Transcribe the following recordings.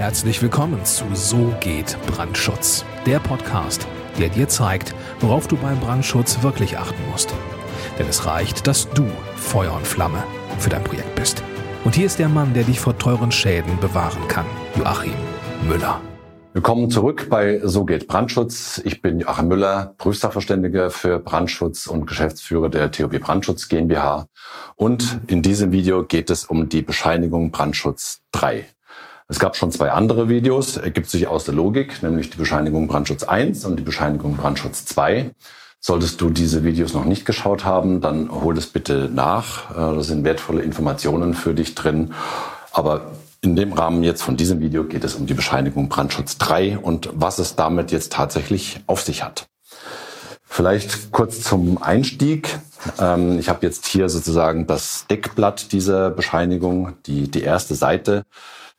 Herzlich willkommen zu So geht Brandschutz, der Podcast, der dir zeigt, worauf du beim Brandschutz wirklich achten musst. Denn es reicht, dass du Feuer und Flamme für dein Projekt bist. Und hier ist der Mann, der dich vor teuren Schäden bewahren kann, Joachim Müller. Willkommen zurück bei So geht Brandschutz. Ich bin Joachim Müller, Prüfsachverständiger für Brandschutz und Geschäftsführer der TOB Brandschutz GmbH. Und in diesem Video geht es um die Bescheinigung Brandschutz 3. Es gab schon zwei andere Videos, ergibt sich aus der Logik, nämlich die Bescheinigung Brandschutz 1 und die Bescheinigung Brandschutz 2. Solltest du diese Videos noch nicht geschaut haben, dann hol es bitte nach. Äh, da sind wertvolle Informationen für dich drin. Aber in dem Rahmen jetzt von diesem Video geht es um die Bescheinigung Brandschutz 3 und was es damit jetzt tatsächlich auf sich hat. Vielleicht kurz zum Einstieg. Ähm, ich habe jetzt hier sozusagen das Deckblatt dieser Bescheinigung, die, die erste Seite.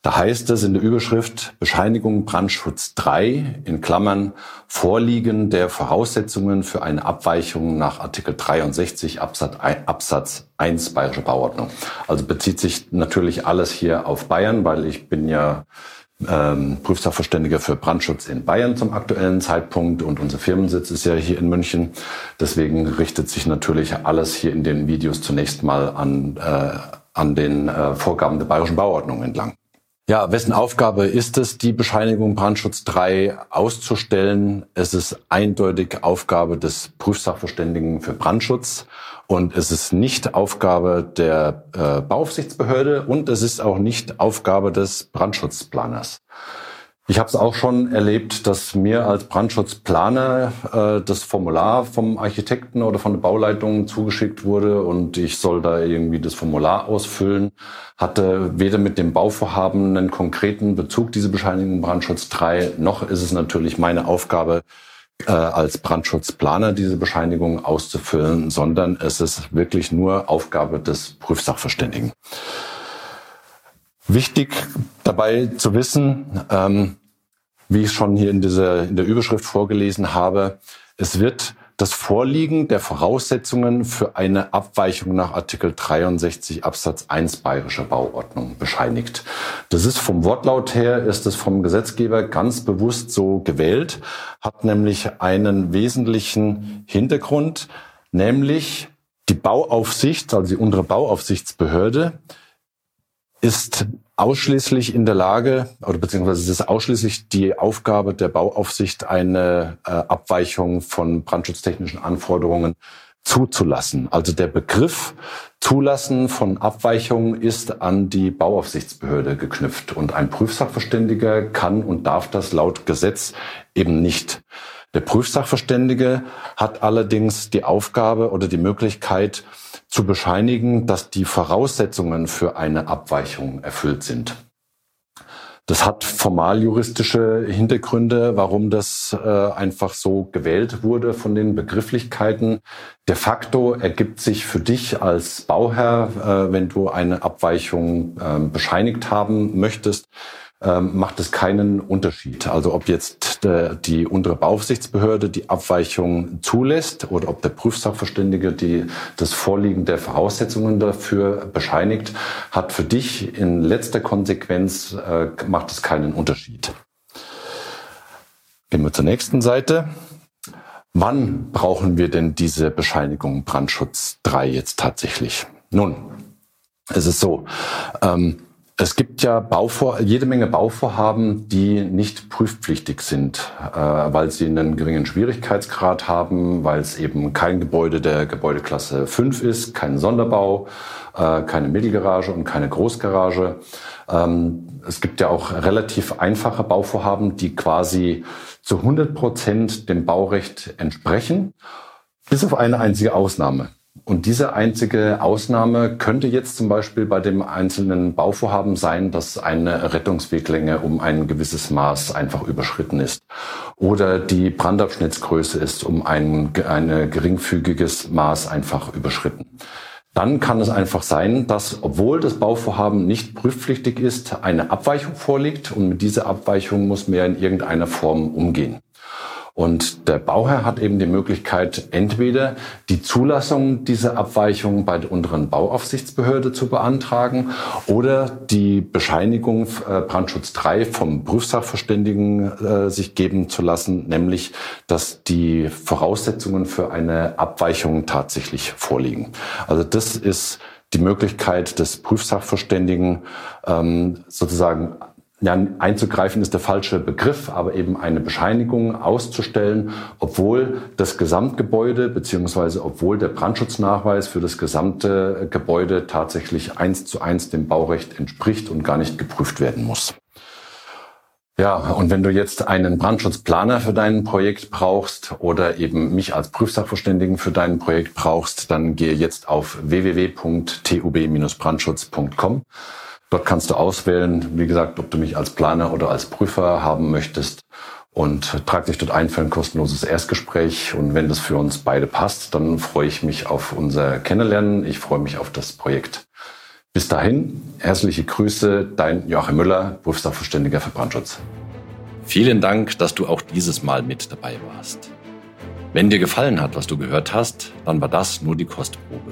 Da heißt es in der Überschrift Bescheinigung Brandschutz 3 in Klammern Vorliegen der Voraussetzungen für eine Abweichung nach Artikel 63 Absatz 1, Absatz 1 Bayerische Bauordnung. Also bezieht sich natürlich alles hier auf Bayern, weil ich bin ja ähm, Prüfsachverständiger für Brandschutz in Bayern zum aktuellen Zeitpunkt und unser Firmensitz ist ja hier in München. Deswegen richtet sich natürlich alles hier in den Videos zunächst mal an, äh, an den äh, Vorgaben der Bayerischen Bauordnung entlang. Ja, wessen Aufgabe ist es, die Bescheinigung Brandschutz 3 auszustellen? Es ist eindeutig Aufgabe des Prüfsachverständigen für Brandschutz und es ist nicht Aufgabe der äh, Bauaufsichtsbehörde und es ist auch nicht Aufgabe des Brandschutzplaners. Ich habe es auch schon erlebt, dass mir als Brandschutzplaner äh, das Formular vom Architekten oder von der Bauleitung zugeschickt wurde und ich soll da irgendwie das Formular ausfüllen. Hatte weder mit dem Bauvorhaben einen konkreten Bezug, diese Bescheinigung Brandschutz 3, noch ist es natürlich meine Aufgabe, äh, als Brandschutzplaner diese Bescheinigung auszufüllen, sondern es ist wirklich nur Aufgabe des Prüfsachverständigen. Wichtig dabei zu wissen, ähm, wie ich schon hier in, dieser, in der Überschrift vorgelesen habe, es wird das Vorliegen der Voraussetzungen für eine Abweichung nach Artikel 63 Absatz 1 Bayerischer Bauordnung bescheinigt. Das ist vom Wortlaut her, ist es vom Gesetzgeber ganz bewusst so gewählt, hat nämlich einen wesentlichen Hintergrund, nämlich die Bauaufsicht, also die untere Bauaufsichtsbehörde, ist ausschließlich in der Lage, oder beziehungsweise es ist ausschließlich die Aufgabe der Bauaufsicht, eine äh, Abweichung von brandschutztechnischen Anforderungen zuzulassen. Also der Begriff Zulassen von Abweichungen ist an die Bauaufsichtsbehörde geknüpft und ein Prüfsachverständiger kann und darf das laut Gesetz eben nicht. Der Prüfsachverständige hat allerdings die Aufgabe oder die Möglichkeit, zu bescheinigen, dass die Voraussetzungen für eine Abweichung erfüllt sind. Das hat formal juristische Hintergründe, warum das äh, einfach so gewählt wurde von den Begrifflichkeiten. De facto ergibt sich für dich als Bauherr, äh, wenn du eine Abweichung äh, bescheinigt haben möchtest, ähm, macht es keinen Unterschied. Also ob jetzt der, die untere Beaufsichtsbehörde die Abweichung zulässt oder ob der Prüfsachverständige die, das Vorliegen der Voraussetzungen dafür bescheinigt, hat für dich in letzter Konsequenz äh, macht es keinen Unterschied. Gehen wir zur nächsten Seite. Wann brauchen wir denn diese Bescheinigung Brandschutz 3 jetzt tatsächlich? Nun, es ist so, ähm, es gibt ja Bauvor jede Menge Bauvorhaben, die nicht prüfpflichtig sind, äh, weil sie einen geringen Schwierigkeitsgrad haben, weil es eben kein Gebäude der Gebäudeklasse 5 ist, kein Sonderbau, äh, keine Mittelgarage und keine Großgarage. Ähm, es gibt ja auch relativ einfache Bauvorhaben, die quasi zu 100 Prozent dem Baurecht entsprechen, bis auf eine einzige Ausnahme. Und diese einzige Ausnahme könnte jetzt zum Beispiel bei dem einzelnen Bauvorhaben sein, dass eine Rettungsweglänge um ein gewisses Maß einfach überschritten ist. Oder die Brandabschnittsgröße ist um ein, ein geringfügiges Maß einfach überschritten. Dann kann es einfach sein, dass, obwohl das Bauvorhaben nicht prüfpflichtig ist, eine Abweichung vorliegt und mit dieser Abweichung muss man ja in irgendeiner Form umgehen. Und der Bauherr hat eben die Möglichkeit, entweder die Zulassung dieser Abweichung bei der unteren Bauaufsichtsbehörde zu beantragen oder die Bescheinigung äh, Brandschutz 3 vom Prüfsachverständigen äh, sich geben zu lassen, nämlich dass die Voraussetzungen für eine Abweichung tatsächlich vorliegen. Also das ist die Möglichkeit des Prüfsachverständigen ähm, sozusagen ja, einzugreifen ist der falsche Begriff, aber eben eine Bescheinigung auszustellen, obwohl das Gesamtgebäude beziehungsweise obwohl der Brandschutznachweis für das gesamte Gebäude tatsächlich eins zu eins dem Baurecht entspricht und gar nicht geprüft werden muss. Ja, und wenn du jetzt einen Brandschutzplaner für dein Projekt brauchst oder eben mich als Prüfsachverständigen für dein Projekt brauchst, dann gehe jetzt auf www.tub-brandschutz.com. Dort kannst du auswählen, wie gesagt, ob du mich als Planer oder als Prüfer haben möchtest und trag dich dort ein für ein kostenloses Erstgespräch. Und wenn das für uns beide passt, dann freue ich mich auf unser Kennenlernen. Ich freue mich auf das Projekt. Bis dahin, herzliche Grüße, dein Joachim Müller, Berufssachverständiger für Brandschutz. Vielen Dank, dass du auch dieses Mal mit dabei warst. Wenn dir gefallen hat, was du gehört hast, dann war das nur die Kostprobe.